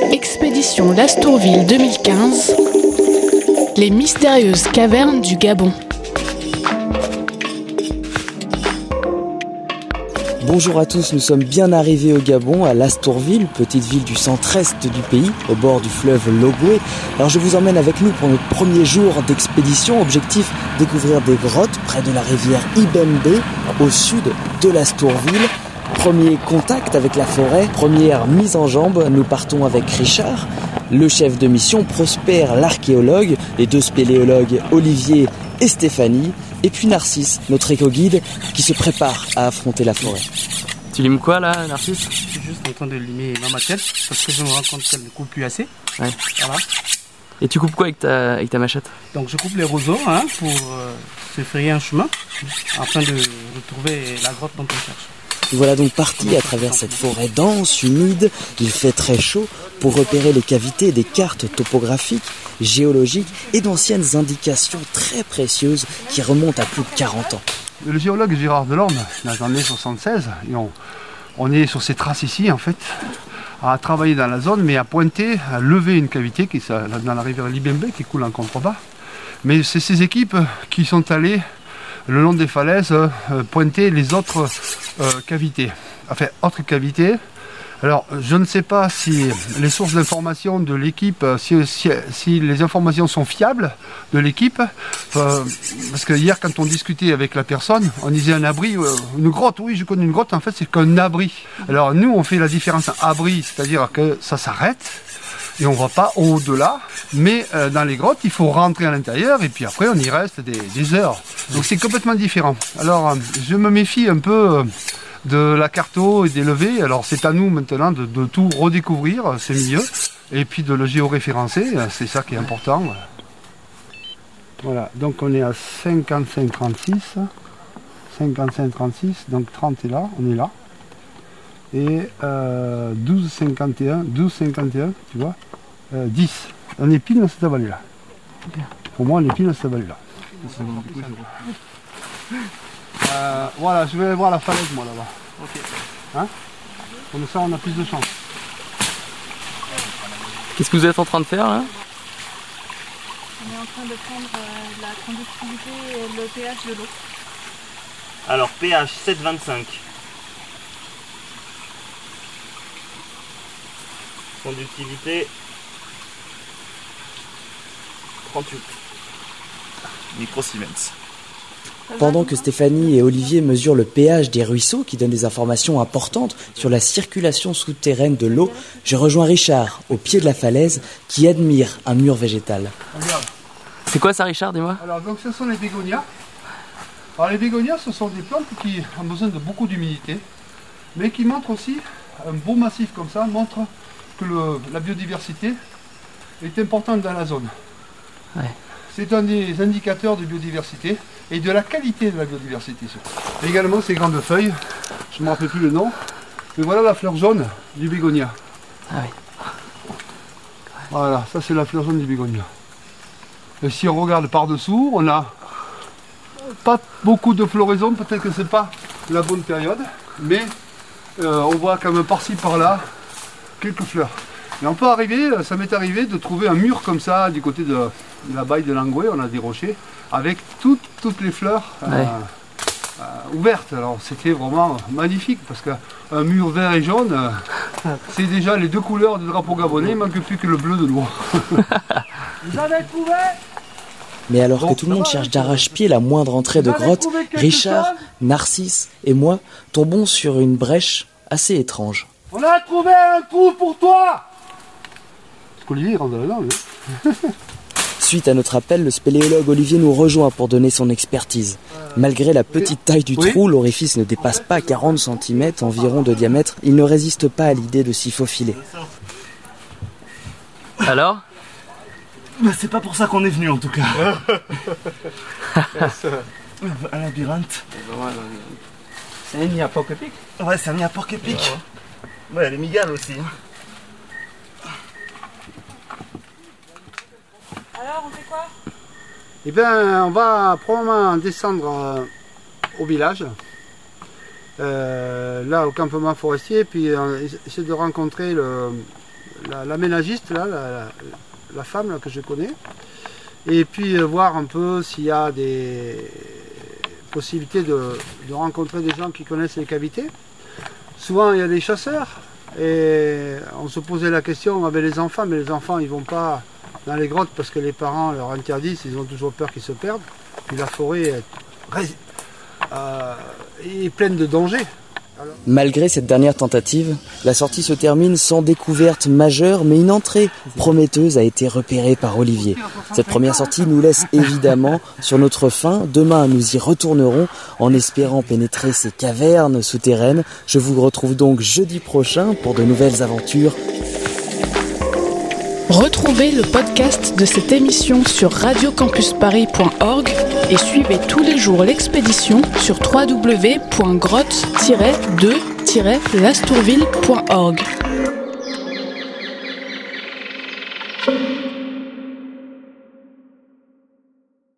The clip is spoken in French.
Expédition Lastourville 2015. Les mystérieuses cavernes du Gabon. Bonjour à tous, nous sommes bien arrivés au Gabon, à Lastourville, petite ville du centre-est du pays, au bord du fleuve Logoué. Alors je vous emmène avec nous pour notre premier jour d'expédition. Objectif, découvrir des grottes près de la rivière Ibembe, au sud de Lastourville. Premier contact avec la forêt, première mise en jambe, nous partons avec Richard, le chef de mission, Prosper l'archéologue, les deux spéléologues Olivier et Stéphanie, et puis Narcisse, notre éco-guide, qui se prépare à affronter la forêt. Tu limes quoi là, Narcisse? Je suis juste en train de limer ma machette parce que je me rends compte qu'elle ne coupe plus assez. Ouais. Voilà. Et tu coupes quoi avec ta, avec ta machette? Donc je coupe les roseaux hein, pour euh, se frayer un chemin afin de retrouver la grotte dont on cherche. Nous voilà donc partis à travers cette forêt dense, humide, il fait très chaud, pour repérer les cavités des cartes topographiques, géologiques et d'anciennes indications très précieuses qui remontent à plus de 40 ans. Le géologue Gérard Delorme, dans les années 76, et on, est sur ces traces ici en fait, à travailler dans la zone, mais à pointer, à lever une cavité qui dans la rivière Libembe qui coule en contrebas. Mais c'est ces équipes qui sont allées le long des falaises euh, pointer les autres euh, cavités. Enfin, autres cavités. Alors, je ne sais pas si les sources d'information de l'équipe, si, les informations sont fiables de l'équipe, euh, parce que hier, quand on discutait avec la personne, on disait un abri, euh, une grotte. Oui, je connais une grotte. En fait, c'est qu'un abri. Alors, nous, on fait la différence abri, c'est-à-dire que ça s'arrête et on va pas au-delà. Mais euh, dans les grottes, il faut rentrer à l'intérieur et puis après, on y reste des, heures. Donc, c'est complètement différent. Alors, euh, je me méfie un peu. euh, de la carto et des levées. Alors c'est à nous maintenant de, de tout redécouvrir, ces milieux, et puis de le géoréférencer, c'est ça qui est important. Voilà, donc on est à 55-36, 55-36, donc 30 est là, on est là. Et euh, 12-51, 12-51, tu vois, euh, 10. On est pile dans cette vallée-là. Pour moi, on est pile dans cette vallée-là. Euh, voilà, je vais aller voir la falaise moi là-bas. Hein? Comme ça on a plus de chance. Qu'est-ce que vous êtes en train de faire là? On est en train de prendre euh, la conductivité et le pH de l'eau. Alors pH 7,25. Conductivité 38. Microsiemens. Pendant que Stéphanie et Olivier mesurent le pH des ruisseaux qui donnent des informations importantes sur la circulation souterraine de l'eau, je rejoins Richard au pied de la falaise qui admire un mur végétal. Regarde. C'est quoi ça, Richard Dis-moi? Alors donc ce sont les bégonias. Alors les bégonias ce sont des plantes qui ont besoin de beaucoup d'humidité, mais qui montrent aussi, un beau massif comme ça, montre que le- la biodiversité est importante dans la zone. Ouais. C'est un des indicateurs de biodiversité et de la qualité de la biodiversité. Également ces grandes feuilles, je ne me rappelle plus le nom, mais voilà la fleur jaune du bégonia. Ah oui. Voilà, ça c'est la fleur jaune du bégonia. Et si on regarde par-dessous, on a pas beaucoup de floraison, peut-être que c'est pas la bonne période, mais euh, on voit quand même par-ci par-là quelques fleurs. Et on peut arriver, ça m'est arrivé de trouver un mur comme ça du côté de la baille de Langoué, on a des rochers, avec toutes, toutes les fleurs euh, Ouais. euh, ouvertes. Alors c'était vraiment magnifique parce qu'un mur vert et jaune, euh, c'est déjà les deux couleurs du drapeau gabonais, il ne manque plus que le bleu de l'eau. Vous avez trouvé? Mais alors Bon, que tout le monde cherche d'arrache-pied la moindre entrée de grotte, Richard, Narcisse et moi tombons sur une brèche assez étrange. On a trouvé un trou pour toi Parce qu'Olivier rentre lui. Suite à notre appel, le spéléologue Olivier nous rejoint pour donner son expertise. Malgré la petite taille du Oui. trou, l'orifice ne dépasse pas 40 cm environ de diamètre. Il ne résiste pas à l'idée de s'y faufiler. Alors? Bah, c'est pas pour ça qu'on est venu en tout cas. un labyrinthe. C'est un nid à porc épic. Ouais, c'est un nid à porc épic. Ouais, les migales aussi. hein. Alors, on fait quoi? Eh bien, on va probablement descendre euh, au village, euh, là au campement forestier, puis euh, essayer de rencontrer le, la- l'aménagiste, là, la, la- la femme là, que je connais. Et puis euh, voir un peu s'il y a des possibilités de, de rencontrer des gens qui connaissent les cavités. Souvent, il y a des chasseurs. Et on se posait la question avec les enfants, mais les enfants, ils vont pas dans les grottes parce que les parents leur interdisent, ils ont toujours peur qu'ils se perdent. Puis la forêt est, euh, est pleine de dangers. Malgré cette dernière tentative, la sortie se termine sans découverte majeure, mais une entrée prometteuse a été repérée par Olivier. Cette première sortie nous laisse évidemment sur notre faim. Demain, nous y retournerons en espérant pénétrer ces cavernes souterraines. Je vous retrouve donc jeudi prochain pour de nouvelles aventures. Retrouvez le podcast de cette émission sur radiocampusparis.org et suivez tous les jours l'expédition sur www.grotte-2-lastourville.org.